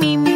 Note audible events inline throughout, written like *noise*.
me, me,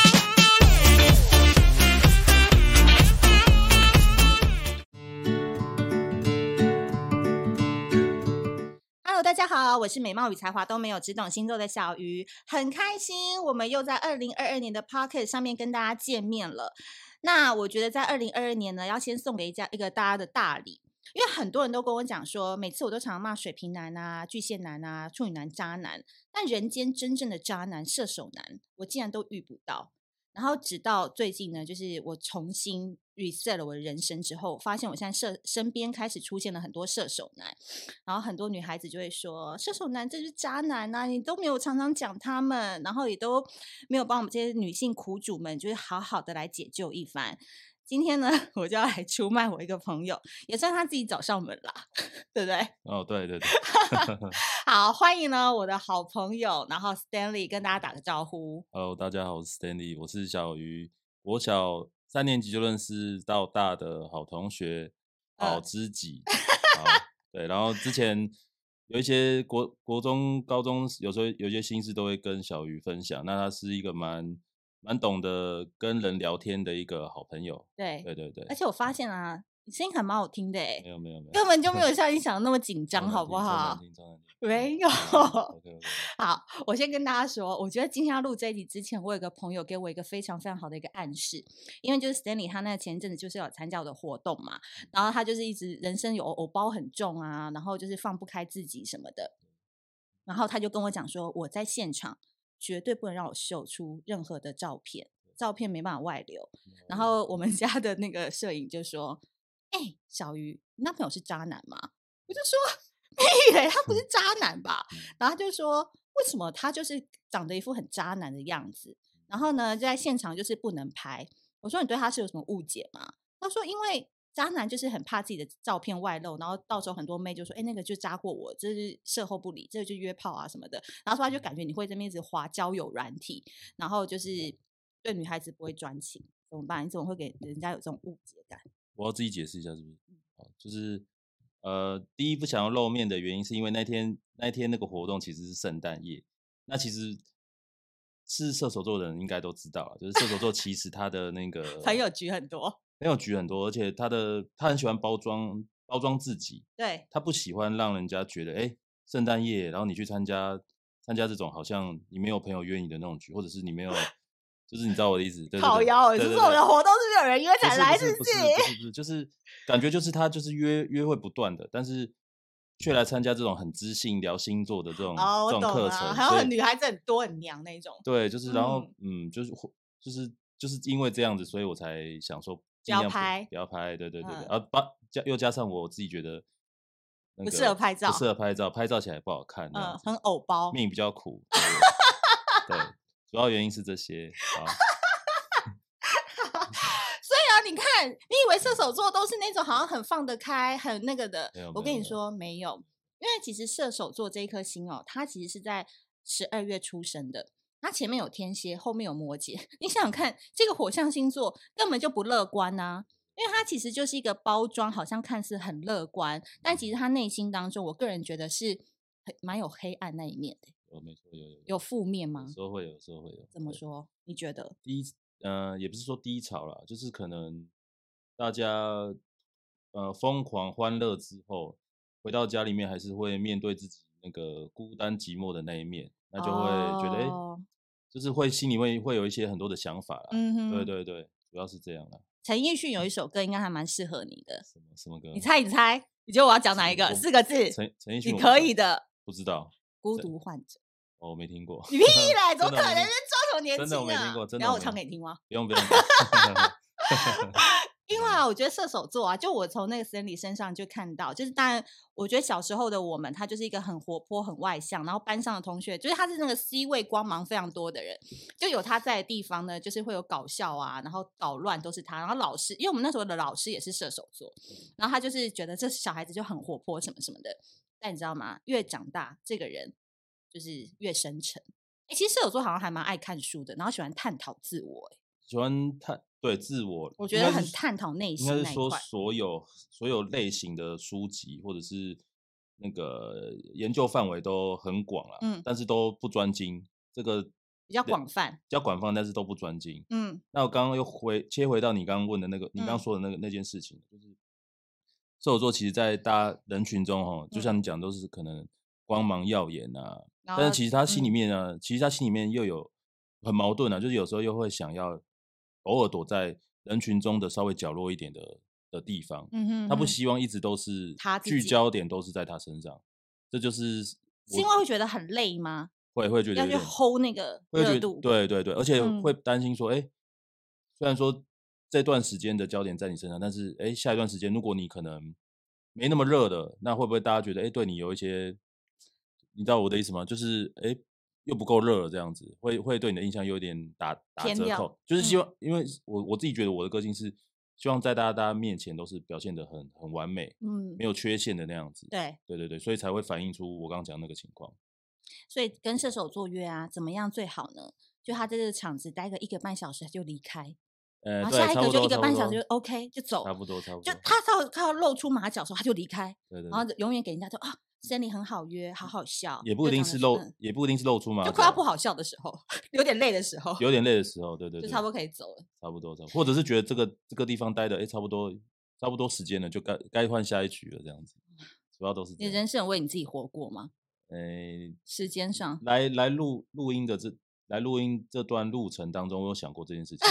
大家好，我是美貌与才华都没有，只懂星座的小鱼，很开心，我们又在二零二二年的 Podcast 上面跟大家见面了。那我觉得在二零二二年呢，要先送给一家一个大家的大礼，因为很多人都跟我讲说，每次我都常常骂水瓶男啊、巨蟹男啊、处女男渣男，但人间真正的渣男射手男，我竟然都遇不到。然后直到最近呢，就是我重新 reset 了我的人生之后，发现我现在射身边开始出现了很多射手男，然后很多女孩子就会说射手男这是渣男呐、啊，你都没有常常讲他们，然后也都没有帮我们这些女性苦主们，就是好好的来解救一番。今天呢，我就要来出卖我一个朋友，也算他自己找上门啦，对不对？哦，对对对。*laughs* 好，欢迎呢我的好朋友，然后 Stanley 跟大家打个招呼。Hello，大家好，我是 Stanley，我是小鱼，我小三年级就认识到大的好同学，好知己。*laughs* 好，对，然后之前有一些国国中、高中，有时候有些心事都会跟小鱼分享，那他是一个蛮。蛮懂得跟人聊天的一个好朋友，对对对对，而且我发现啊，你声音还蛮好听的诶，没有没有没有，根本就没有像你 *laughs* 想的那么紧张，好不好？没有。*laughs* 好，我先跟大家说，我觉得今天要录这一集之前，我有个朋友给我一个非常非常好的一个暗示，因为就是 Stanley 他那前一阵子就是有参加我的活动嘛，然后他就是一直人生有偶包很重啊，然后就是放不开自己什么的，然后他就跟我讲说，我在现场。绝对不能让我秀出任何的照片，照片没办法外流。然后我们家的那个摄影就说：“哎、欸，小鱼，你男朋友是渣男吗？”我就说：“屁嘞，*laughs* 他不是渣男吧？”然后他就说：“为什么他就是长得一副很渣男的样子？”然后呢，就在现场就是不能拍。我说：“你对他是有什么误解吗？”他说：“因为。”渣男就是很怕自己的照片外露，然后到时候很多妹就说：“哎、欸，那个就渣过我，这是售后不理，这个就约炮啊什么的。”然后说他就感觉你会这边一直滑交友软体，然后就是对女孩子不会专情，怎么办？你怎么会给人家有这种误解感？我要自己解释一下，是不是？好，就是呃，第一不想要露面的原因，是因为那天那天那个活动其实是圣诞夜，那其实是射手座的人应该都知道了，就是射手座其实他的那个 *laughs* 朋友局很多。没有局很多，而且他的他很喜欢包装包装自己，对，他不喜欢让人家觉得，哎，圣诞夜，然后你去参加参加这种好像你没有朋友约你的那种局，或者是你没有，就是你知道我的意思，对对对，就是我们的活动是没有人约才来，是不是？不是就是感觉就是他就是约约会不断的，但是却来参加这种很知性聊星座的这种、哦、这种课程，还有很女孩子很多很娘那种，对，就是然后嗯，嗯，就是就是就是因为这样子，所以我才想说。不要拍，不要拍，对对对对，啊，把加又加上我自己觉得不适合拍照，不适合拍照，拍照起来不好看，嗯，很偶包，命比较苦，对，*laughs* 主要原因是这些。*laughs* 所以啊，你看，你以为射手座都是那种好像很放得开、很那个的？我跟你说，没有，因为其实射手座这一颗星哦，它其实是在十二月出生的。它前面有天蝎，后面有摩羯。你想想看，这个火象星座根本就不乐观啊！因为它其实就是一个包装，好像看似很乐观，但其实他内心当中，我个人觉得是很蛮有黑暗那一面的。有没错，有有有负面吗？有时候会有，有时候会有。怎么说？你觉得？低，呃，也不是说低潮啦，就是可能大家呃疯狂欢乐之后，回到家里面还是会面对自己那个孤单寂寞的那一面。那就会觉得，哎、oh.，就是会心里会会有一些很多的想法啦。嗯哼，对对对，主要是这样啦。陈奕迅有一首歌，应该还蛮适合你的。什么什么歌？你猜，你猜，你觉得我要讲哪一个？四个字。陈陈奕迅，你可以的。不知道。孤独患者。哦，我没听过。你屁嘞！怎么可能？装什么年轻啊？真的我没听过。真的。然后我唱给你听吗？不用不用。*laughs* 因为啊，我觉得射手座啊，就我从那个 Stanley 身上就看到，就是当然，我觉得小时候的我们，他就是一个很活泼、很外向，然后班上的同学，就是他是那个 C 位光芒非常多的人，就有他在的地方呢，就是会有搞笑啊，然后捣乱都是他，然后老师，因为我们那时候的老师也是射手座，然后他就是觉得这小孩子就很活泼什么什么的，但你知道吗？越长大，这个人就是越深沉。哎，其实射手座好像还蛮爱看书的，然后喜欢探讨自我，哎，喜欢探。对自我，我觉得很探讨内心。应该是说，所有所有类型的书籍或者是那个研究范围都很广了，嗯，但是都不专精。这个比较广泛，比较广泛，但是都不专精。嗯，那我刚刚又回切回到你刚刚问的那个，你刚刚说的那个、嗯、那件事情，就是射手座其实，在大家人群中，哈，就像你讲，都是可能光芒耀眼啊，嗯、但是其实他心里面呢，嗯、其实他心里面又有很矛盾啊，就是有时候又会想要。偶尔躲在人群中的稍微角落一点的的地方，嗯哼，他不希望一直都是聚焦点都是在他身上，这就是是因为会觉得很累吗？会会觉得要去 hold 那个热度，对对对，而且会担心说，哎、嗯，虽然说这段时间的焦点在你身上，但是哎，下一段时间如果你可能没那么热的，那会不会大家觉得哎，对你有一些，你知道我的意思吗？就是哎。又不够热了，这样子会会对你的印象有点打打折扣。就是希望，嗯、因为我我自己觉得我的个性是希望在大家大家面前都是表现的很很完美，嗯，没有缺陷的那样子。对对对对，所以才会反映出我刚刚讲那个情况。所以跟射手座约啊，怎么样最好呢？就他在这个场子待个一个半小时他就离开，呃，然后下一个就一个半小时就 OK 就走，差不多差不多。就他到他要露出马脚的时候他就离开，对对，对，然后永远给人家说啊。森林很好约，好好笑，也不一定是露，也不一定是露出嘛，就快要不好笑的时候，*laughs* 有点累的时候，有点累的时候，对对，对，就差不多可以走了，差不多，差不多，或者是觉得这个这个地方待的，哎，差不多，差不多时间了，就该该换下一局了，这样子，主要都是。你人生有为你自己活过吗？哎，时间上来来录录音的这来录音这段路程当中，我有想过这件事情。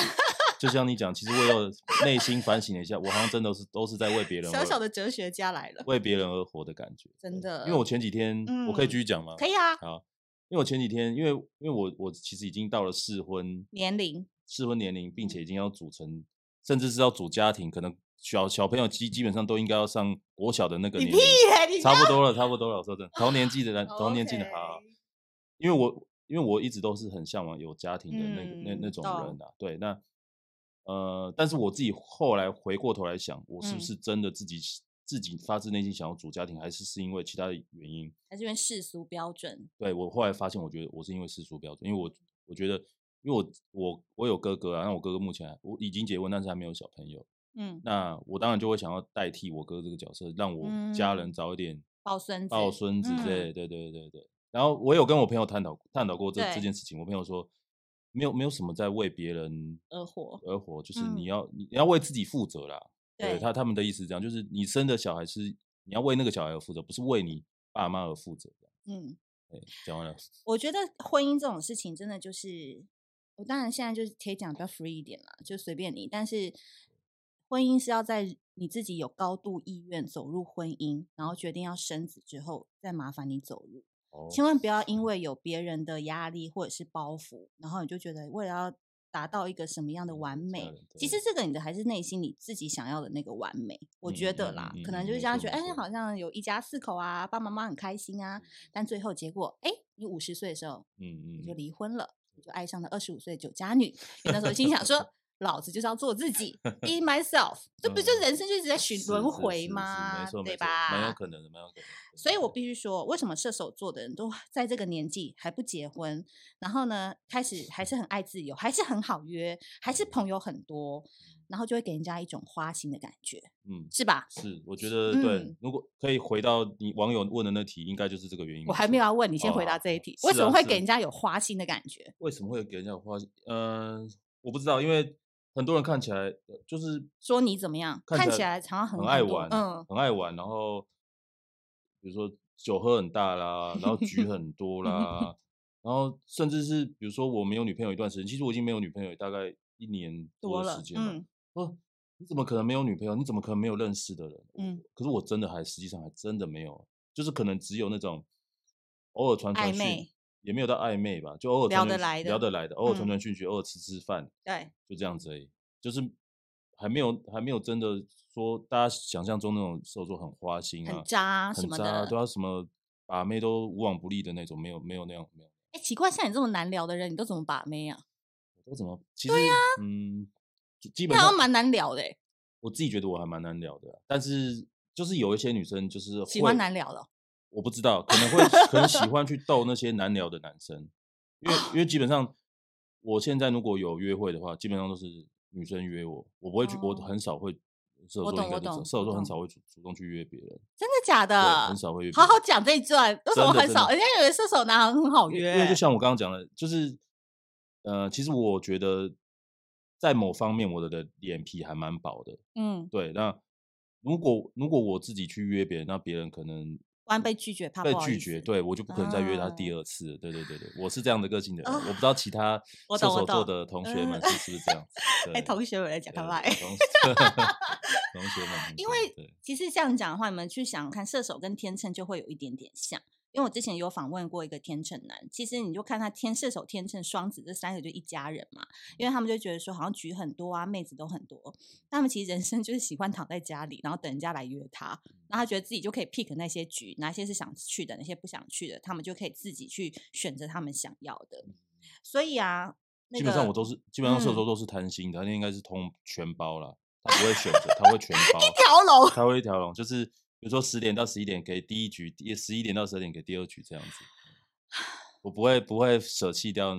就像你讲，其实我有内心反省了一下，我好像真的是都是在为别人。小小的哲学家来了，为别人而活的感觉，真的。因为我前几天，嗯、我可以继续讲吗？可以啊。好，因为我前几天，因为因为我我其实已经到了适婚年龄，适婚年龄，并且已经要组成，甚至是要组家庭，可能小小朋友基基本上都应该要上国小的那个年龄，差不多了，差不多了。我说真的，同年纪的人，同年纪的好。因为我因为我一直都是很向往有家庭的那个、嗯、那那种人啊，对那。呃，但是我自己后来回过头来想，我是不是真的自己、嗯、自己发自内心想要组家庭，还是是因为其他的原因？还是因为世俗标准？对，我后来发现，我觉得我是因为世俗标准，因为我我觉得，因为我我我有哥哥啊，那我哥哥目前我已经结婚，但是还没有小朋友。嗯，那我当然就会想要代替我哥这个角色，让我家人早一点抱孙子、抱孙子之类。对对对对对。然后我有跟我朋友探讨探讨过这这件事情，我朋友说。没有没有什么在为别人而活，而活就是你要、嗯、你要为自己负责啦。对，对他他们的意思是这样，就是你生的小孩是你要为那个小孩而负责，不是为你爸妈而负责。嗯，对，讲完了。我觉得婚姻这种事情真的就是，我当然现在就是可以讲比较 free 一点啦，就随便你。但是婚姻是要在你自己有高度意愿走入婚姻，然后决定要生子之后，再麻烦你走入。千万不要因为有别人的压力或者是包袱，然后你就觉得为了要达到一个什么样的完美，其实这个你的还是内心你自己想要的那个完美。我觉得啦，可能就是这样觉得，哎，好像有一家四口啊，爸爸妈妈很开心啊，但最后结果，哎，你五十岁的时候，嗯嗯，你就离婚了，你就爱上了二十五岁的酒家女，那时候心想说。老子就是要做自己，*laughs* be myself，这不就人生就一直在循轮回吗？对吧？蛮有可能的，蛮有可能的。所以我必须说，为什么射手座的人都在这个年纪还不结婚，然后呢，开始还是很爱自由，还是很好约，还是朋友很多，然后就会给人家一种花心的感觉，嗯，是吧？是，我觉得对。如果可以回到你网友问的那题，应该就是这个原因。我还没有要问你，先回答这一题，为什么会给人家有花心的感觉？为什么会给人家有花心？嗯，我不知道，因为。很多人看起来就是说你怎么样？看起来常常很很爱玩，嗯，很爱玩。然后比如说酒喝很大啦，然后局 *laughs* 很多啦，*laughs* 然后甚至是比如说我没有女朋友一段时间，其实我已经没有女朋友大概一年多的时间了。哦，你怎么可能没有女朋友？你怎么可能没有认识的人？嗯，可是我真的还实际上还真的没有，就是可能只有那种偶尔传传讯。也没有到暧昧吧，就偶尔聊得来的，聊得来的，偶尔传传讯息，偶尔吃吃饭，对，就这样子而已，就是还没有还没有真的说大家想象中那种射手座很花心啊，很渣很渣，什么的，都要什么把妹都无往不利的那种，没有没有那样没有。哎，奇怪，像你这么难聊的人，你都怎么把妹啊？我都怎么？其实对呀、啊，嗯，基本上蛮难聊的。我自己觉得我还蛮难聊的，但是就是有一些女生就是喜欢难聊的。我不知道，可能会可能喜欢去逗那些难聊的男生，因为因为基本上我现在如果有约会的话，基本上都是女生约我，我不会去，我很少会射手座应该射手座很少会主主动去约别人，真的假的？很少会约。好好讲这一段，为什么很少？人家以为射手男很好约，因为就像我刚刚讲的，就是呃，其实我觉得在某方面我的的脸皮还蛮薄的，嗯，对。那如果如果我自己去约别人，那别人可能。被拒绝，怕被拒绝，对我就不可能再约他第二次。对对对对，我是这样的个性的人。我不知道其他射手座的同学们是不是这样子？*laughs* 哎，同学们来讲拜拜。同学们，因为其实这样讲的话，你们去想看射手跟天秤就会有一点点像。因为我之前有访问过一个天秤男，其实你就看他天射手、天秤、双子这三个就一家人嘛，因为他们就觉得说好像局很多啊，妹子都很多，他们其实人生就是喜欢躺在家里，然后等人家来约他，然后他觉得自己就可以 pick 那些局，哪些是想去的，哪些不想去的，他们就可以自己去选择他们想要的。所以啊，那个、基本上我都是基本上射手都是贪心的，他、嗯、应该是通全包了，他不会选择，他会 *laughs* 全包一条龙，他会一条龙，就是。比如说十点到十一点给第一局，也十一点到十二点给第二局这样子，*sighs* 我不会不会舍弃掉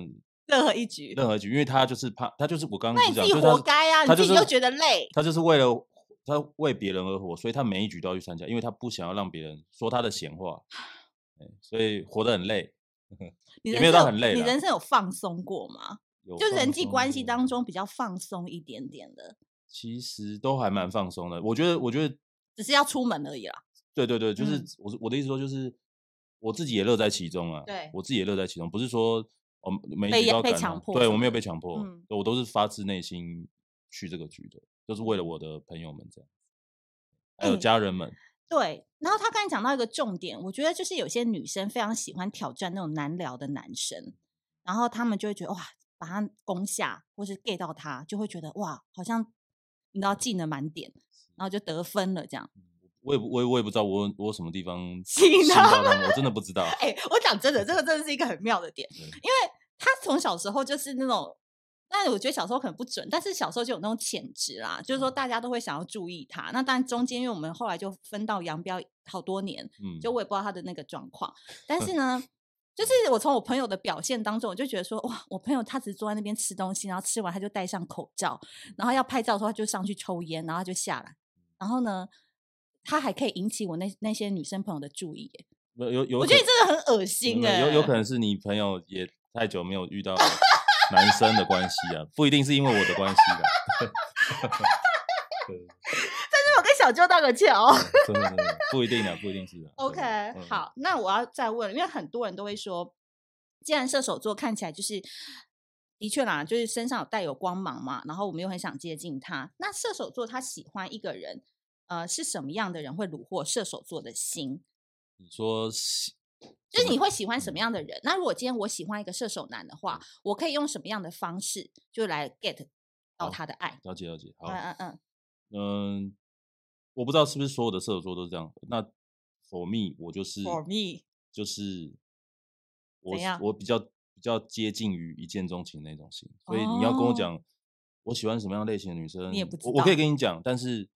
任何一局，任何一局，因为他就是怕，他就是我刚刚讲，那你自己活该啊，他就是、你自己又觉得累，他就是为了他为别人而活，所以他每一局都要去参加，因为他不想要让别人说他的闲话，*sighs* 所以活得很累，*laughs* 也没有到很累。你人生有放松过吗？就人际关系当中比较放松一点点的，其实都还蛮放松的，我觉得，我觉得。只是要出门而已啦。对对对，就是我、嗯、我的意思说，就是我自己也乐在其中啊。对，我自己也乐在其中，不是说我没被被强迫，对我没有被强迫，嗯、我都是发自内心去这个局的，都、就是为了我的朋友们这样，还有家人们。嗯、对，然后他刚才讲到一个重点，我觉得就是有些女生非常喜欢挑战那种难聊的男生，然后他们就会觉得哇，把他攻下或是 get 到他，就会觉得哇，好像你知道技能满点。然后就得分了，这样。我也不，我也我也不知道我我什么地方吸到他们，我真的不知道。哎、欸，我讲真的，这个真的是一个很妙的点，因为他从小时候就是那种，但我觉得小时候可能不准，但是小时候就有那种潜质啦，就是说大家都会想要注意他。那当然中间，因为我们后来就分道扬镳好多年，嗯，就我也不知道他的那个状况，但是 *laughs* 呢。就是我从我朋友的表现当中，我就觉得说，哇，我朋友他只是坐在那边吃东西，然后吃完他就戴上口罩，然后要拍照的时候他就上去抽烟，然后他就下来，然后呢，他还可以引起我那那些女生朋友的注意，有有有，我觉得你真的很恶心哎，有有可能是你朋友也太久没有遇到男生的关系啊，不一定是因为我的关系的。*laughs* *laughs* 小舅道个歉哦，真的不一定的，不一定是的。OK，好，那我要再问，因为很多人都会说，既然射手座看起来就是的确啦，就是身上有带有光芒嘛，然后我们又很想接近他，那射手座他喜欢一个人，呃，是什么样的人会虏获射手座的心？你说，就是你会喜欢什么样的人？那如果今天我喜欢一个射手男的话，我可以用什么样的方式就来 get 到他的爱？了解，了解。好，嗯嗯嗯，嗯。我不知道是不是所有的射手座都是这样。那 for me，我就是 for me，就是我我比较比较接近于一见钟情那种型。所以你要跟我讲我喜欢什么样类型的女生，你也不知道。我，我可以跟你讲，但是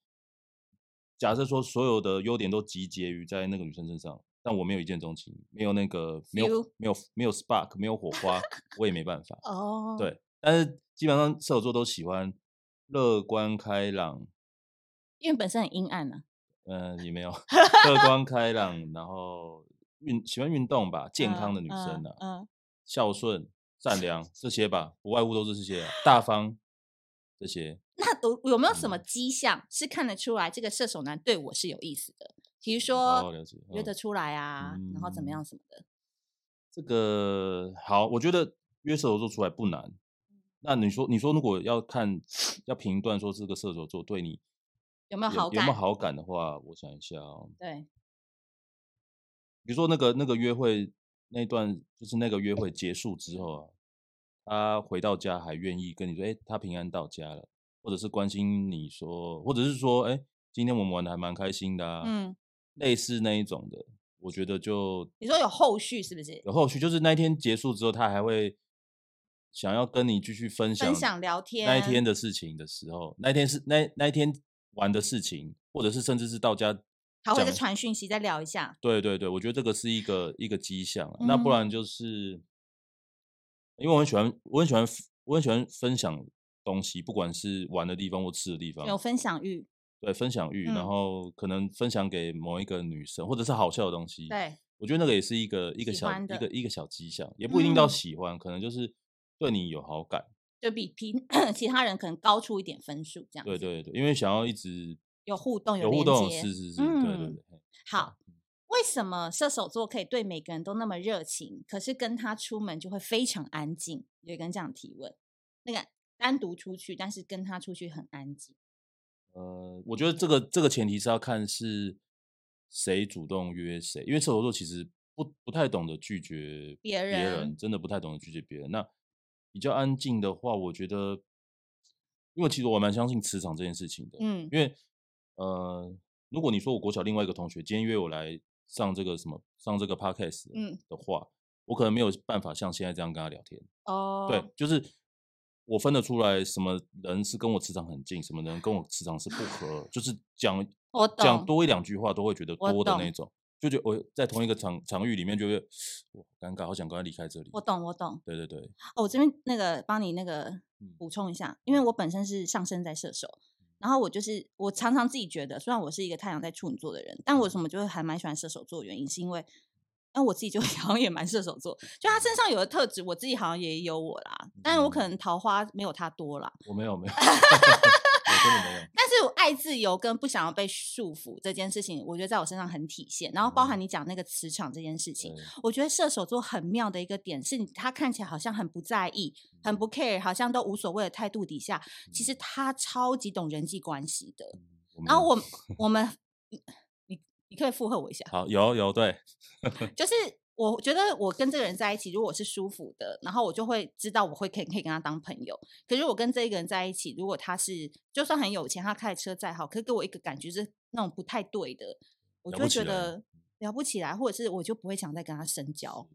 假设说所有的优点都集结于在那个女生身上，但我没有一见钟情，没有那个没有没有没有 spark，没有火花，我也没办法。哦，对，但是基本上射手座都喜欢乐观开朗。因为本身很阴暗呢、啊，嗯、呃，也没有 *laughs* 乐观开朗，然后运喜欢运动吧，健康的女生呢、啊，嗯，嗯孝顺、善良这些吧，不外乎都是这些、啊，大方这些。那有有没有什么迹象是看得出来这个射手男对我是有意思的？比如说约得出来啊，嗯、然后怎么样什么的？这个好，我觉得约射手座出来不难。那你说，你说如果要看要评断说这个射手座对你。有没有好感？有没有好感的话，我想一下哦。对，比如说那个那个约会那段，就是那个约会结束之后啊，他回到家还愿意跟你说：“哎，他平安到家了。”或者是关心你说，或者是说，哎，今天我们玩的还蛮开心的啊，嗯，类似那一种的，我觉得就你说有后续是不是？有后续，就是那一天结束之后，他还会想要跟你继续分享分享聊天那一天的事情的时候，那一天是那那一天玩的事情，或者是甚至是到家。他会再传讯息，再聊一下。对对对，我觉得这个是一个一个迹象。嗯、那不然就是，因为我很喜欢，我很喜欢，我很喜欢分享东西，不管是玩的地方或吃的地方，有分享欲。对，分享欲，嗯、然后可能分享给某一个女生，或者是好笑的东西。对，我觉得那个也是一个一个小一个一个小迹象，也不一定到喜欢，嗯、可能就是对你有好感，就比平其他人可能高出一点分数这样。对对对，因为想要一直。有互动，有互动，是是是，嗯、对对对。好，为什么射手座可以对每个人都那么热情，可是跟他出门就会非常安静？有一个人这样提问，那个单独出去，但是跟他出去很安静。呃，我觉得这个这个前提是要看是谁主动约谁，因为射手座其实不不太懂得拒绝别人，别人真的不太懂得拒绝别人。那比较安静的话，我觉得，因为其实我蛮相信磁场这件事情的，嗯，因为。呃，如果你说我国小另外一个同学今天约我来上这个什么上这个 podcast 的话，嗯、我可能没有办法像现在这样跟他聊天。哦，对，就是我分得出来什么人是跟我磁场很近，什么人跟我磁场是不合，就是讲 *laughs* 我讲多一两句话都会觉得多的那种，就觉得我在同一个场场域里面就会我尴尬，好想赶快离开这里。我懂，我懂。对对对。哦，我这边那个帮你那个补充一下，因为我本身是上升在射手。然后我就是，我常常自己觉得，虽然我是一个太阳在处女座的人，但我什么就会还蛮喜欢射手座的原因，是因为，那我自己就 *laughs* 好像也蛮射手座，就他身上有的特质，我自己好像也有我啦，但是我可能桃花没有他多啦。我没有，没有。我真的没有 *laughs* 但是我爱自由跟不想要被束缚这件事情，我觉得在我身上很体现。然后包含你讲那个磁场这件事情，嗯、我觉得射手座很妙的一个点是，他看起来好像很不在意、很不 care，好像都无所谓的态度底下，其实他超级懂人际关系的。嗯、然后我我们，可以附和我一下。好，有有对，*laughs* 就是。我觉得我跟这个人在一起，如果我是舒服的，然后我就会知道我会可以可以跟他当朋友。可是我跟这一个人在一起，如果他是就算很有钱，他开的车再好，可是给我一个感觉是那种不太对的，我就会觉得聊不起来，或者是我就不会想再跟他深交。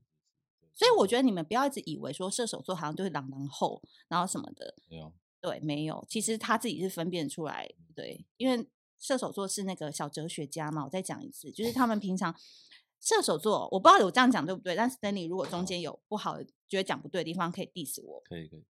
所以我觉得你们不要一直以为说射手座好像就是狼狼后，然后什么的，没有，对，没有，其实他自己是分辨出来，对，因为射手座是那个小哲学家嘛。我再讲一次，就是他们平常。射手座，我不知道我这样讲对不对，但是 Stanley 如果中间有不好的，觉得讲不对的地方，可以 diss 我。可以可以。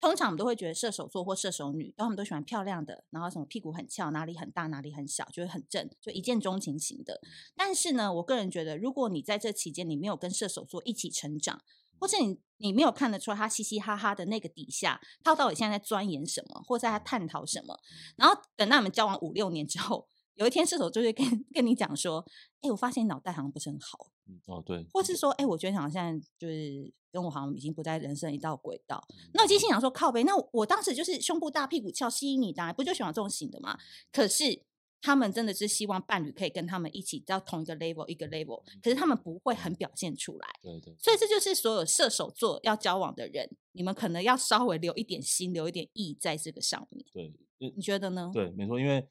通常我们都会觉得射手座或射手女，他们都喜欢漂亮的，然后什么屁股很翘，哪里很大，哪里很小，就会很正，就一见钟情型的。但是呢，我个人觉得，如果你在这期间你没有跟射手座一起成长，或者你你没有看得出来他嘻嘻哈哈的那个底下，他到底现在在钻研什么，或者在他探讨什么，然后等到你们交往五六年之后。有一天，射手就会跟跟你讲说：“哎、欸，我发现你脑袋好像不是很好。”哦，对。或是说：“哎、欸，我觉得好像现在就是跟我好像已经不在人生一道轨道。嗯”那我就心想说：“靠背，那我当时就是胸部大、屁股翘，吸引你的，不就喜欢这种型的吗？”可是他们真的是希望伴侣可以跟他们一起到同一个 level，一个 level。可是他们不会很表现出来。对对。所以这就是所有射手座要交往的人，你们可能要稍微留一点心，留一点意在这个上面。对，你觉得呢？对，没错，因为。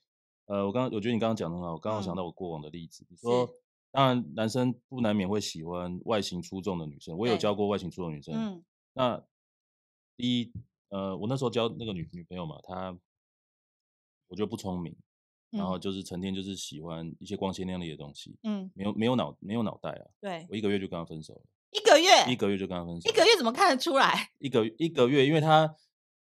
呃，我刚刚我觉得你刚刚讲的很好，我刚刚想到我过往的例子，说，当然男生不难免会喜欢外形出众的女生，我有教过外形出众女生。嗯，那第一，呃，我那时候交那个女女朋友嘛，她我觉得不聪明，然后就是成天就是喜欢一些光鲜亮丽的东西，嗯，没有没有脑没有脑袋啊，对，我一个月就跟他分手了，一个月，一个月就跟他分手，一个月怎么看得出来？一个一个月，因为他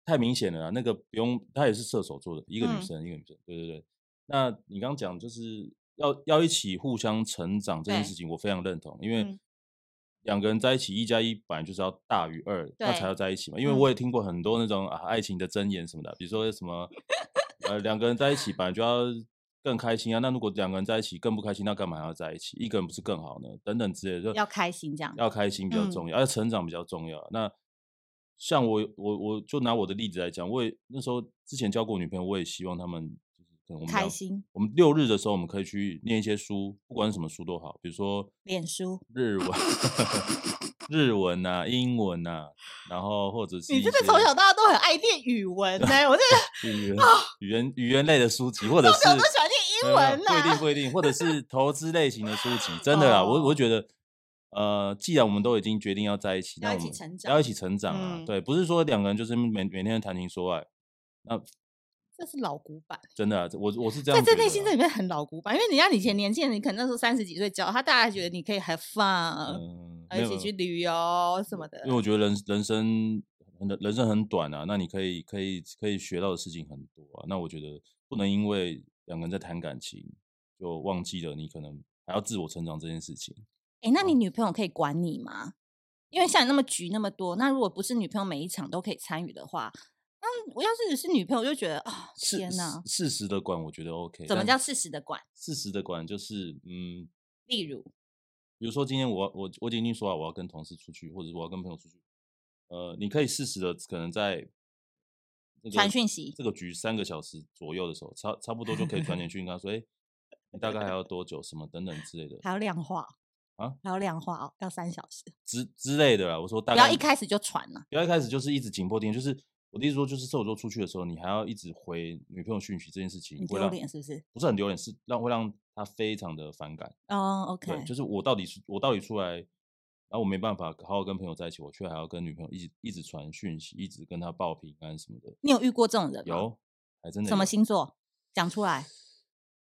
太明显了啊，那个不用，他也是射手座的一个女生，嗯、一个女生，对对对。那你刚刚讲就是要要一起互相成长这件事情，我非常认同，因为两个人在一起，一加一本来就是要大于二，那才要在一起嘛。因为我也听过很多那种啊爱情的箴言什么的，比如说什么呃两个人在一起本来就要更开心啊，那如果两个人在一起更不开心，那干嘛还要在一起？一个人不是更好呢？等等之类的，就要开心这样，要开心比较重要，而且成长比较重要。那像我我我就拿我的例子来讲，我也那时候之前交过女朋友，我也希望他们。可能我们开心。我们六日的时候，我们可以去念一些书，不管什么书都好，比如说脸书、日文、日文啊、英文啊，然后或者是你真的从小到大都很爱念语文呢、欸，我真的 *laughs* 语言语言语言类的书籍，*laughs* 或者是我都喜欢念英文不一定不一定，或者是 *laughs* 投资类型的书籍，真的啊，我我觉得。呃，既然我们都已经决定要在一起，那我们要一起成长啊！嗯、对，不是说两个人就是每每天谈情说爱，那这是老古板，真的、啊，我我是这样，在这内心这里面很老古板，因为人家以前年轻人，你可能那时候三十几岁交他，大家觉得你可以 have fun，、嗯、一起去旅游什么的。因为我觉得人人生人人生很短啊，那你可以可以可以学到的事情很多啊，那我觉得不能因为两个人在谈感情，就忘记了你可能还要自我成长这件事情。哎，那你女朋友可以管你吗？因为像你那么局那么多，那如果不是女朋友每一场都可以参与的话，那我要是是女朋友，就觉得啊、哦，天哪！适时的管，我觉得 OK。怎么叫适时的管？适时的管就是嗯，例如，比如说今天我我我已经说了我要跟同事出去，或者我要跟朋友出去，呃，你可以适时的可能在传讯息，这个局三个小时左右的时候，差差不多就可以传 *laughs* 点讯跟他说，哎，你大概还要多久？什么等等之类的，还要量化。啊，还要量化哦，要三小时之之类的啦。我说大概不要一开始就传了，不要一开始就是一直紧迫盯，就是我的意思说，就是射手座出去的时候，你还要一直回女朋友讯息这件事情，丢脸是不是？不是很丢脸，是让会让他非常的反感。哦、对，就是我到底是我到底出来，然后我没办法好好跟朋友在一起，我却还要跟女朋友一直一直传讯息，一直跟她报平安什么的。你有遇过这种人吗？有，还真的。什么星座？讲出来。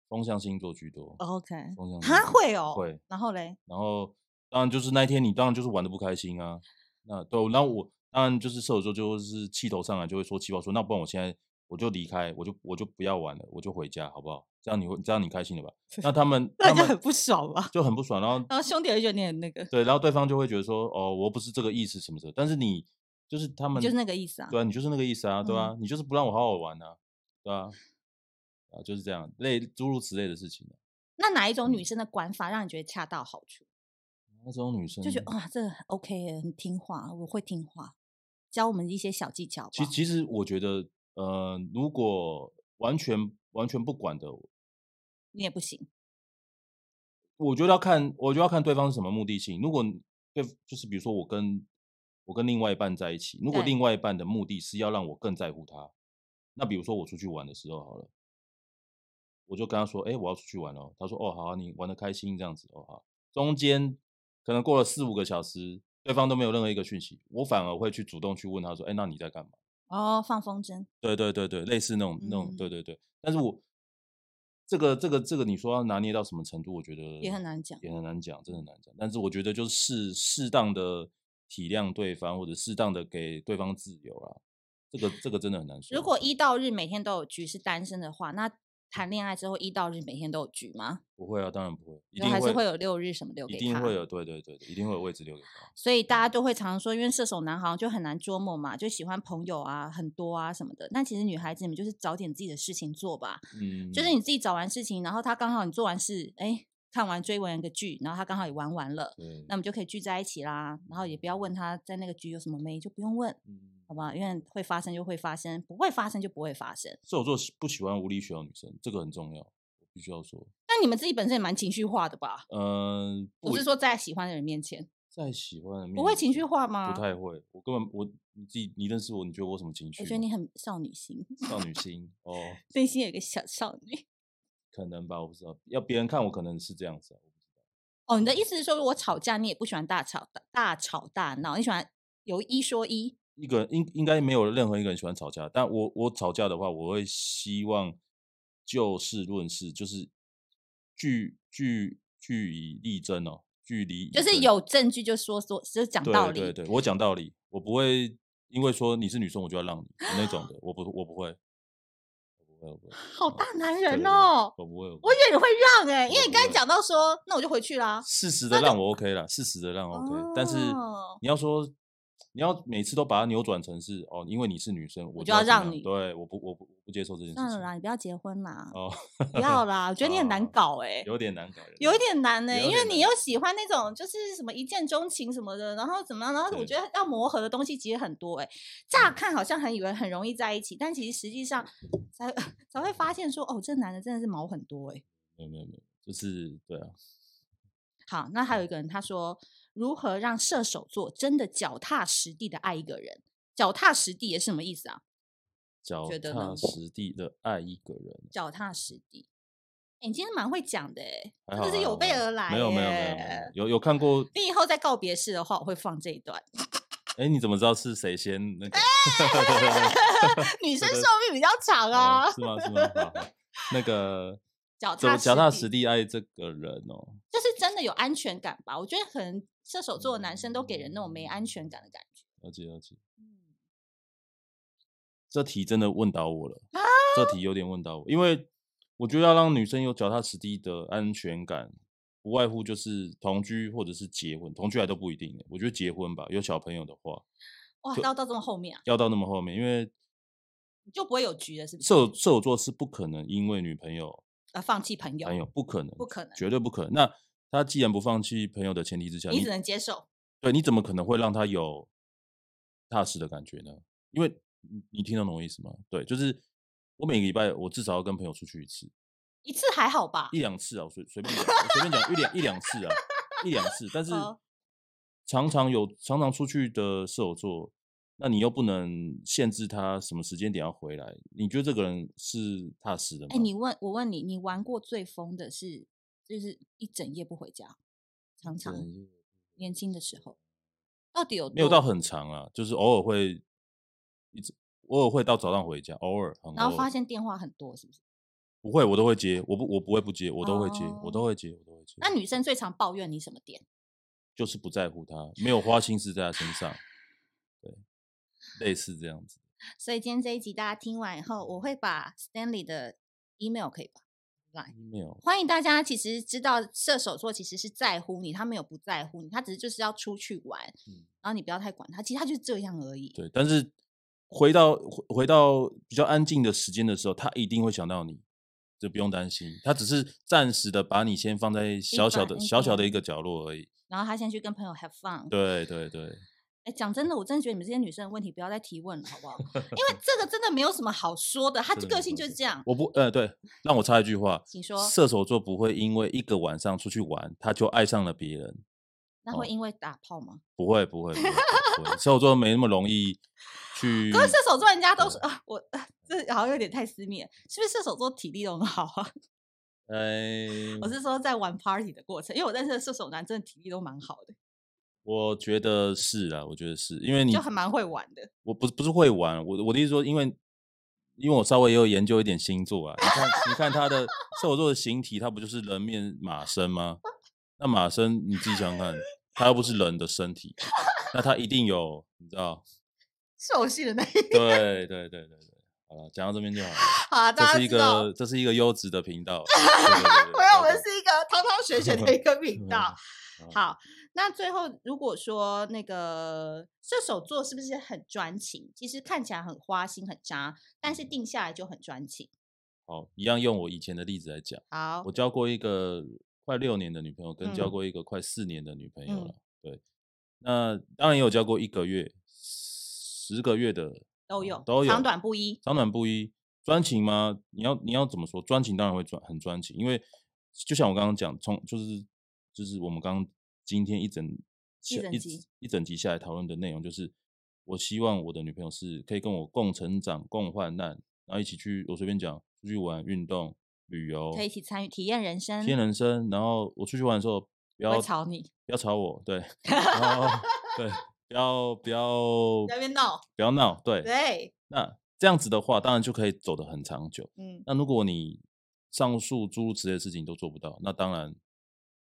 风象星座居多。Oh, OK，风象他会哦，会。然后嘞？然后。当然，就是那一天你当然就是玩的不开心啊。那对，然后我当然就是射手座，就是气头上来就会说气话，说那不然我现在我就离开，我就我就不要玩了，我就回家，好不好？这样你会这样你开心了吧？那他们 *laughs* 大家很不爽吧？就很不爽，然后然后兄弟也觉得你很那个，对，然后对方就会觉得说哦，我不是这个意思什么的，但是你就是他们就是那个意思啊，对啊，你就是那个意思啊，对啊，嗯、你就是不让我好好玩啊，对啊，啊就是这样类诸如此类的事情。那哪一种女生的管法让你觉得恰到好处？那种女生就觉得哇，这 OK，很听话，我会听话，教我们一些小技巧。其其实我觉得，呃，如果完全完全不管的，你也不行。我觉得要看，我觉得要看对方是什么目的性。如果对，就是比如说我跟我跟另外一半在一起，如果另外一半的目的是要让我更在乎他，那比如说我出去玩的时候好了，我就跟他说，哎，我要出去玩哦。他说，哦，好啊，你玩的开心这样子哦，好。中间。可能过了四五个小时，对方都没有任何一个讯息，我反而会去主动去问他说：“哎，那你在干嘛？”哦，放风筝。对对对对，类似那种那种，对对对。但是我这个这个这个，你说要拿捏到什么程度，我觉得也很难讲，也很难讲，真的很难讲。但是我觉得就是适当的体谅对方，或者适当的给对方自由啊，这个这个真的很难说。如果一到日每天都有局是单身的话，那。谈恋爱之后一到日每天都有局吗？不会啊，当然不会，一定会还是会有六日什么留给他，一定会有，对对对，一定会有位置留给他。所以大家都会常常说，因为射手男好像就很难捉摸嘛，就喜欢朋友啊，很多啊什么的。但其实女孩子你们就是找点自己的事情做吧，嗯，就是你自己找完事情，然后他刚好你做完事，哎，看完追完一个剧，然后他刚好也玩完了，对，那我们就可以聚在一起啦。然后也不要问他在那个局有什么没，就不用问。嗯好吧，因为会发生就会发生，不会发生就不会发生。射手座不喜欢无理取闹女生，这个很重要，我必须要说。那你们自己本身也蛮情绪化的吧？嗯，不是说在喜欢的人面前，在喜欢的面前不会情绪化吗？不太会，我根本我你自己你认识我，你觉得我什么情绪？我觉得你很少女心，少女 *laughs* 心哦，内心有一个小少女，可能吧，我不知道。要别人看我可能是这样子，我不知道。哦，你的意思是说，如果吵架你也不喜欢大吵大大吵大闹，你喜欢有一说一？一个人应应该没有任何一个人喜欢吵架，但我我吵架的话，我会希望就事论事，就是据据据以力争哦，据理就是有证据就说说，就是讲道理。对对对，我讲道理，我不会因为说你是女生我就要让你那种的，*laughs* 我不我不会，我不会我不会。*laughs* 好大男人哦，我不会，我以为你会让哎，因为你刚才讲到说，那我就回去啦。适时的让我 OK 啦，适时的让 OK，但是你要说。你要每次都把它扭转成是哦，因为你是女生，我就，要让你。对，我不，我不，我不接受这件事情。算了啦，你不要结婚啦。哦，不要啦，我觉得你很难搞哎、欸，有点难搞，有一点难呢、欸，因为你又喜欢那种就是什么一见钟情什么的，然后怎么样，然后我觉得要磨合的东西其实很多哎、欸。乍看好像很以为很容易在一起，但其实实际上才才会发现说，哦，这男的真的是毛很多哎、欸。没有没有没有，就是对啊。好，那还有一个人他说。如何让射手座真的脚踏实地的爱一个人？脚踏实地也是什么意思啊？脚踏实地的爱一个人，脚踏实地。欸、你今天蛮会讲的哎，真的是有备而来。没有没有没有，有有看过。你以后在告别式的话，我会放这一段。哎、欸，你怎么知道是谁先那个？*laughs* 女生 *laughs* 寿命比较长啊？哦、是吗？是吗？好好那个。脚踏脚踏实地爱这个人哦，就是真的有安全感吧？我觉得可能射手座的男生都给人那种没安全感的感觉。了解了解，嗯，这题真的问倒我了，啊、这题有点问倒我，因为我觉得要让女生有脚踏实地的安全感，不外乎就是同居或者是结婚，同居还都不一定。我觉得结婚吧，有小朋友的话，哇，要到这么后面啊？要到那么后面，因为你就不会有局了，是不是？射射手座是不可能因为女朋友。呃，放弃朋友，朋友不可能，不可能，绝对不可能。那他既然不放弃朋友的前提之下，你只能接受。对，你怎么可能会让他有踏实的感觉呢？因为你你听得懂我意思吗？对，就是我每个礼拜我至少要跟朋友出去一次，一次还好吧？一两次啊，随随便讲，随便讲一两一两次啊，一两次。但 *laughs* 是常常有常常出去的射手座。那你又不能限制他什么时间点要回来？你觉得这个人是踏实的吗？哎、欸，你问我问你，你玩过最疯的是就是一整夜不回家，常常年轻的时候，到底有没有到很长啊？就是偶尔会一直偶尔会到早上回家，偶尔，偶尔然后发现电话很多，是不是？不会，我都会接，我不我不会不接，我都会接，哦、我都会接，我都会接。那女生最常抱怨你什么点？就是不在乎他，没有花心思在他身上。类似这样子，所以今天这一集大家听完以后，我会把 Stanley 的 email 可以吧？来，email 欢迎大家。其实知道射手座其实是在乎你，他没有不在乎你，他只是就是要出去玩，嗯、然后你不要太管他。其实他就是这样而已。对，但是回到回回到比较安静的时间的时候，他一定会想到你，就不用担心。他只是暂时的把你先放在小小的小小的一个角落而已。然后他先去跟朋友 have fun。对对对。讲真的，我真的觉得你们这些女生的问题不要再提问了，好不好？因为 *laughs* 这个真的没有什么好说的，他个性就是这样。我不，呃，对，*laughs* 让我插一句话，请说。射手座不会因为一个晚上出去玩，他就爱上了别人。那会因为打炮吗？不会，不会，不会。射手座没那么容易去。*laughs* 可是射手座人家都是啊，我这好像有点太私密了，是不是射手座体力都很好啊？哎，我是说在玩 party 的过程，因为我认识的射手男真的体力都蛮好的。我觉得是啊，我觉得是因为你就还蛮会玩的。我不是不是会玩，我我的意思说，因为因为我稍微也有研究一点星座啊。你看，你看他的射手座的形体，他不就是人面马身吗？那马身你自己想想看，他又不是人的身体，那他一定有你知道 *laughs* 兽性的那一面。对对对对对，好了，讲到这边就好了。好，这是一个这是一个优质的频道。*laughs* 没有，我们是一个汤汤水水的一个频道。*laughs* 好。那最后，如果说那个射手座是不是很专情？其实看起来很花心、很渣，但是定下来就很专情。好，一样用我以前的例子来讲。好，我交过一个快六年的女朋友，跟交过一个快四年的女朋友了。嗯、对，那当然也有交过一个月、十个月的，都有，都有，长短不一，长短不一。专情吗？你要你要怎么说？专情当然会专很专情，因为就像我刚刚讲，从就是就是我们刚刚。今天一整一整集一整集下来讨论的内容，就是我希望我的女朋友是可以跟我共成长、共患难，然后一起去，我随便讲，出去玩、运动、旅游，可以一起参与体验人生，体验人生。然后我出去玩的时候，不要吵你，不要吵我，对，*laughs* 然后对，不要不要不要闹，不要闹，对对。那这样子的话，当然就可以走得很长久。嗯，那如果你上述诸如此类的事情都做不到，那当然，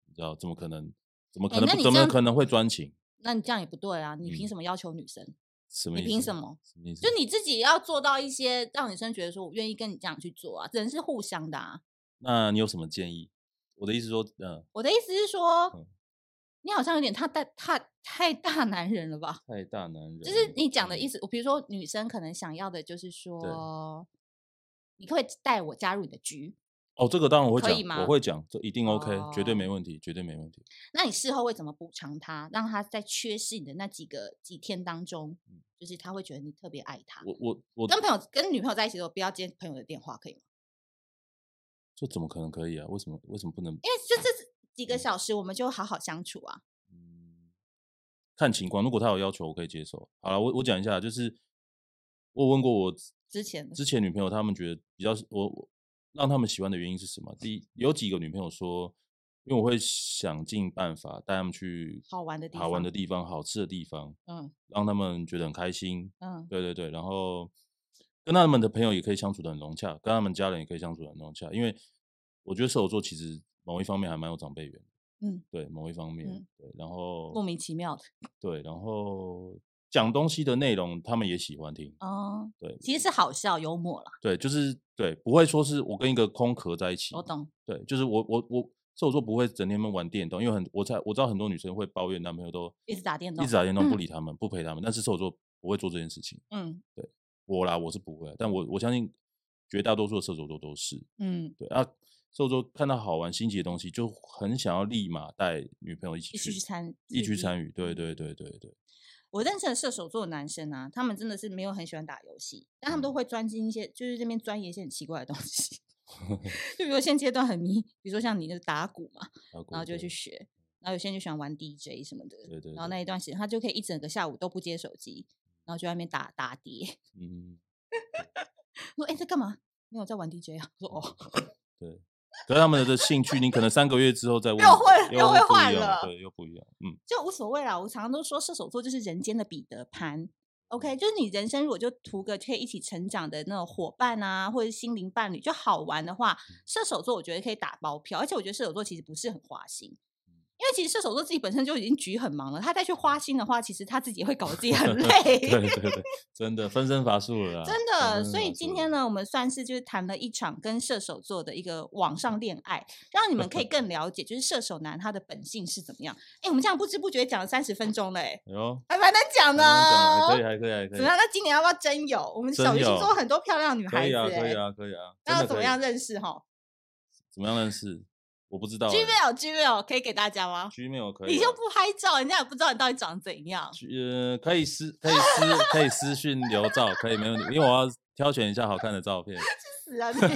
你知道怎么可能？怎么可能？怎么可能会专情？那你这样也不对啊！你凭什么要求女生？嗯、什么？你凭什么？什么意思？就你自己要做到一些让女生觉得说，我愿意跟你这样去做啊！人是互相的啊。那你有什么建议？我的意思说，嗯、呃，我的意思是说，嗯、你好像有点太大太太大男人了吧？太大男人，就是你讲的意思。我比如说，女生可能想要的就是说，你可可以带我加入你的局？哦，这个当然我会讲，可以吗？我会讲，这一定 OK，哦，绝对没问题，绝对没问题。那你事后会怎么补偿他，让他在缺失你的那几个几天当中，就是他会觉得你特别爱他？我我我跟朋友跟女朋友在一起的时候，不要接朋友的电话，可以吗？这怎么可能可以啊？为什么为什么不能？因为就这几个小时，我们就好好相处啊。嗯，看情况，如果他有要求，我可以接受。好了，我我讲一下，就是我问过我之前之前女朋友，他们觉得比较我。让他们喜欢的原因是什么？第一，有几个女朋友说，因为我会想尽办法带他们去好玩的地方、好玩的地方、好吃的地方，嗯，让他们觉得很开心，嗯，对对对，然后跟他们的朋友也可以相处的很融洽，跟他们家人也可以相处得很融洽，因为我觉得射手座其实某一方面还蛮有长辈缘，嗯，对，某一方面，嗯、对，然后莫名其妙的，对，然后。讲东西的内容，他们也喜欢听哦。对，其实是好笑幽默啦。对，就是对，不会说是我跟一个空壳在一起。我懂。对，就是我我我，射手座不会整天们玩电动，因为很我猜我知道很多女生会抱怨男朋友都一直打电动，一直打电动不理他们，嗯、不陪他们。但是射手座不会做这件事情。嗯，对，我啦，我是不会，但我我相信绝大多数的射手座都是。嗯，对啊，射手座看到好玩新奇的东西，就很想要立马带女朋友一起去参一起去参与。对对对对对。我认识的射手座的男生啊，他们真的是没有很喜欢打游戏，但他们都会专精一些，就是这边钻研一些很奇怪的东西。*laughs* *laughs* 就比如现阶段很迷，比如说像你就是打鼓嘛，然后就去学，然后有些人就喜欢玩 DJ 什么的，对对对，然后那一段时间他就可以一整个下午都不接手机，然后就在外面打打碟。*laughs* 嗯，我说哎、欸、在干嘛？没有在玩 DJ 啊？我说哦，对。可是他们的兴趣，你可能三个月之后再问，又会又会换了，对，又不一样，嗯，就无所谓啦。我常常都说射手座就是人间的彼得潘，OK，就是你人生如果就图个可以一起成长的那种伙伴啊，或者心灵伴侣，就好玩的话，射手座我觉得可以打包票，而且我觉得射手座其实不是很花心。因为其实射手座自己本身就已经局很忙了，他再去花心的话，其实他自己会搞得自己很 *laughs* 累。对对对，真的分身乏术了。真的，所以今天呢，我们算是就是谈了一场跟射手座的一个网上恋爱，让你们可以 *laughs* 更了解，就是射手男他的本性是怎么样。哎，我们这样不知不觉讲了三十分钟了，哎，还蛮难讲的。还可以，还可以，还可以。怎么样？那今年要不要真有？我们小鱼星座很多漂亮女孩子，可以啊，可以啊。那要怎么样认识？哈，怎么样认识？我不知道、欸。Gmail Gmail 可以给大家吗？Gmail 可以。你就不拍照，人家也不知道你到底长怎样。呃，可以私 *laughs* 可以私可以私讯留照，*laughs* 可以没问题。因为我要挑选一下好看的照片。*laughs* 去死啊你！对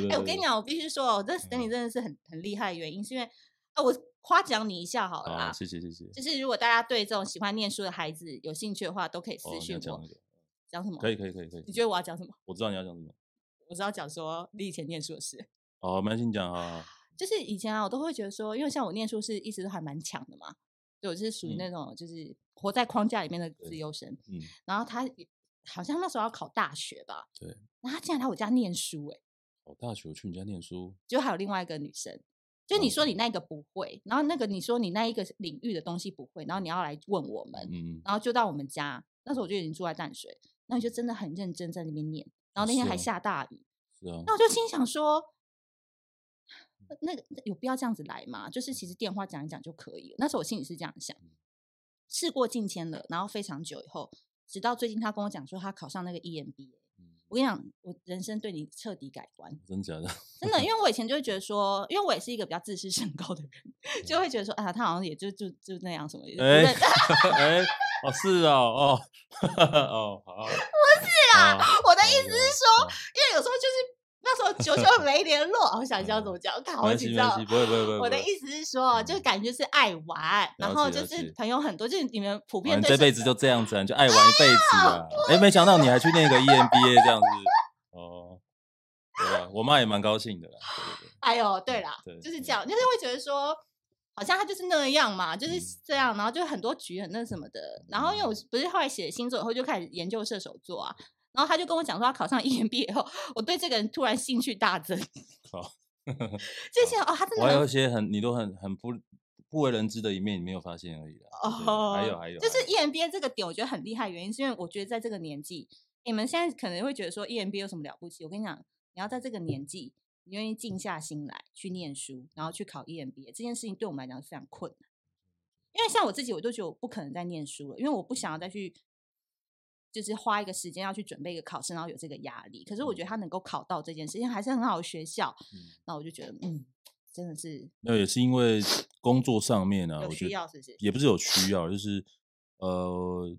对對。哎，我跟你讲，我必须说，我认识你真的是很很厉害的原因，是因为啊，我夸奖你一下好了啦。谢谢谢谢。就是如果大家对这种喜欢念书的孩子有兴趣的话，都可以私讯我。讲什么？可以可以可以可以。你觉得我要讲什么？我知道你要讲什么。我知道讲说你以前念书的事。哦，蛮心讲啊。*sighs* 就是以前啊，我都会觉得说，因为像我念书是一直都还蛮强的嘛，对，我是属于那种就是活在框架里面的自由生。嗯，然后他好像那时候要考大学吧，对，然后他竟然来我家念书，哎，考大学我去你家念书，就还有另外一个女生，就你说你那个不会，然后那个你说你那一个领域的东西不会，然后你要来问我们，嗯，然后就到我们家，那时候我就已经住在淡水，那你就真的很认真在那边念，然后那天还下大雨，是啊，那我就心想说。那个有必要这样子来吗？就是其实电话讲一讲就可以了。那时候我心里是这样想，事过境迁了，然后非常久以后，直到最近他跟我讲说他考上那个 EMBA，我跟你讲，我人生对你彻底改观。真假的？真的，因为我以前就会觉得说，因为我也是一个比较自视甚高的人，*laughs* 就会觉得说啊，他好像也就就就那样什么。哎 *laughs* 哎，哦是哦，哦 *laughs* 哦好，不是啊，我的意思是说，因为有时候就是。那时候久久没联络，我 *laughs* 想知道怎么讲，看好紧张。不会不会不会。我的意思是说，就感觉是爱玩，然后就是朋友很多，就是你们普遍。这辈子就这样子，就爱玩一辈子啊！哎，没想到你还去念个 *laughs* EMBA 这样子哦。对啊，我妈也蛮高兴的啦。哎呦，对啦，就是这样，就是会觉得说，好像他就是那样嘛，就是这样，然后就很多局很那什么的。然后因为我不是后来写星座以后就开始研究射手座啊。然后他就跟我讲说，他考上 *laughs* EMBA 以后，我对这个人突然兴趣大增。*laughs* 好，这些哦，他真的。我还有一些很你都很很不不为人知的一面，你没有发现而已哦。还有还有，就是 EMBA 这个点，我觉得很厉害，原因是因为我觉得在这个年纪，你们现在可能会觉得说 EMBA 有什么了不起？我跟你讲，你要在这个年纪，你愿意静下心来去念书，然后去考 EMBA，这件事情对我们来讲是非常困难。因为像我自己，我都觉得我不可能再念书了，因为我不想要再去，就是花一个时间要去准备一个考试，然后有这个压力。可是我觉得他能够考到这件事情，还是很好的学校，那、嗯、我就觉得，嗯，真的是。那也是因为工作上面啊，有需要是不是？也不是有需要，就是呃，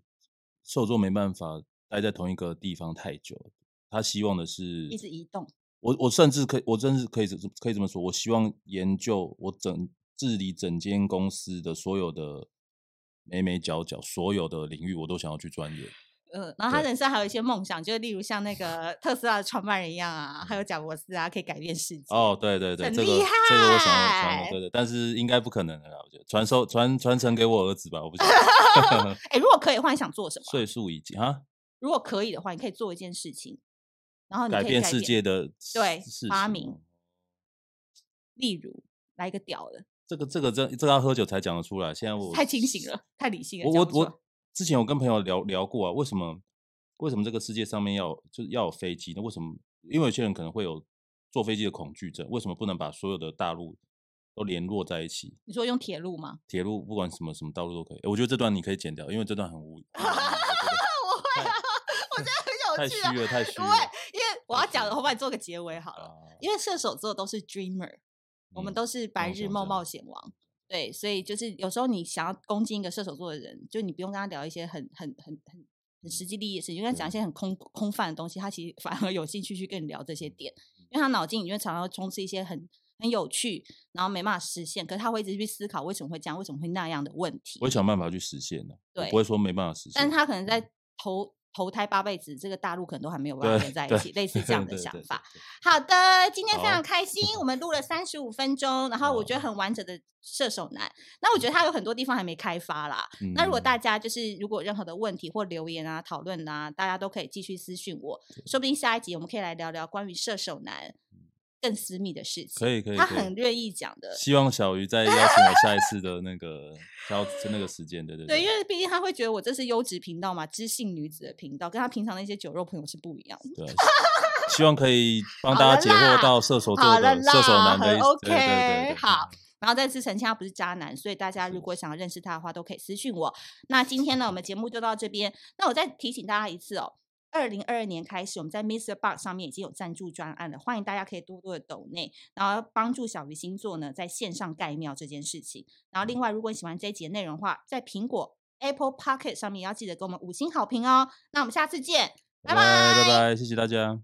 射手座没办法待在同一个地方太久，他希望的是一直移动。我我甚至可以，我真是可以可以这么说，我希望研究我整治理整间公司的所有的眉眉角角，所有的领域我都想要去钻研。呃，然后他人生还有一些梦想，就是例如像那个特斯拉的创办人一样啊，还有贾伯斯啊，可以改变世界。哦，对对对，很厉害。这个这个我想要传，对对，但是应该不可能的啦，我觉得传授传传承给我儿子吧，我不知道。*laughs* 哎，如果可以的话，你想做什么？岁数已经哈。如果可以的话，你可以做一件事情。然后你可以改变世界的对发明，例如来一个屌的，这个这个这这个要喝酒才讲得出来。现在我太清醒了，太理性了。我我我之前我跟朋友聊聊过啊，为什么为什么这个世界上面要就是要有飞机？那为什么？因为有些人可能会有坐飞机的恐惧症，为什么不能把所有的大陆都联络在一起？你说用铁路吗？铁路不管什么什么道路都可以。我觉得这段你可以剪掉，因为这段很无语。*laughs* 我会啊，我觉得很有趣。太虚了，太虚了。因为我要讲的，我帮你做个结尾好了。因为射手座都是 dreamer，、嗯、我们都是白日梦冒险王。对，所以就是有时候你想要攻击一个射手座的人，就你不用跟他聊一些很很很很很实际利益的事情，跟他讲一些很空空泛的东西，他其实反而有兴趣去跟你聊这些点，因为他脑筋里面常常会充斥一些很很有趣，然后没办法实现，可是他会一直去思考为什么会这样，为什么会那样的问题。我会想办法去实现的、啊，对，不会说没办法实现，但是他可能在投。投胎八辈子，这个大陆可能都还没有办法连在一起，类似这样的想法。好的，今天非常开心，我们录了三十五分钟，然后我觉得很完整的射手男。那我觉得他有很多地方还没开发啦。嗯、那如果大家就是如果有任何的问题或留言啊、讨论啊，大家都可以继续私讯我，说不定下一集我们可以来聊聊关于射手男。更私密的事情，可以可以，他很愿意讲的。希望小鱼再邀请我下一次的那个挑那个时间，对对对。对，因为毕竟他会觉得我这是优质频道嘛，知性女子的频道，跟他平常那些酒肉朋友是不一样的。对，希望可以 *laughs* 帮大家解惑到射手座的射手男的 OK，对对对对好。然后再次澄清，他不是渣男，所以大家如果想要认识他的话，都可以私讯我。那今天呢，我们节目就到这边。那我再提醒大家一次哦。二零二二年开始，我们在 MixerBox 上面已经有赞助专案了，欢迎大家可以多多的抖内，然后帮助小鱼星座呢在线上盖庙这件事情。然后另外，如果你喜欢这一集的内容的话，在苹果 Apple Pocket 上面也要记得给我们五星好评哦。那我们下次见，拜拜，拜拜，谢谢大家。